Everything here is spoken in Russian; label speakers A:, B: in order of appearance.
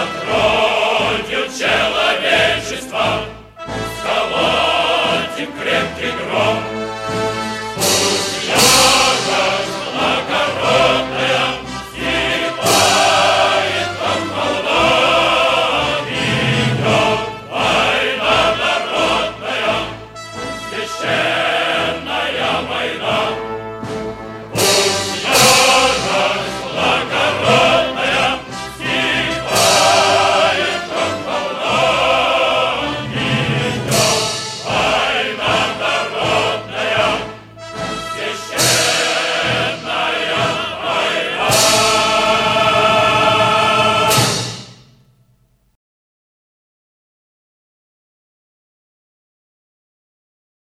A: Открою человечество, с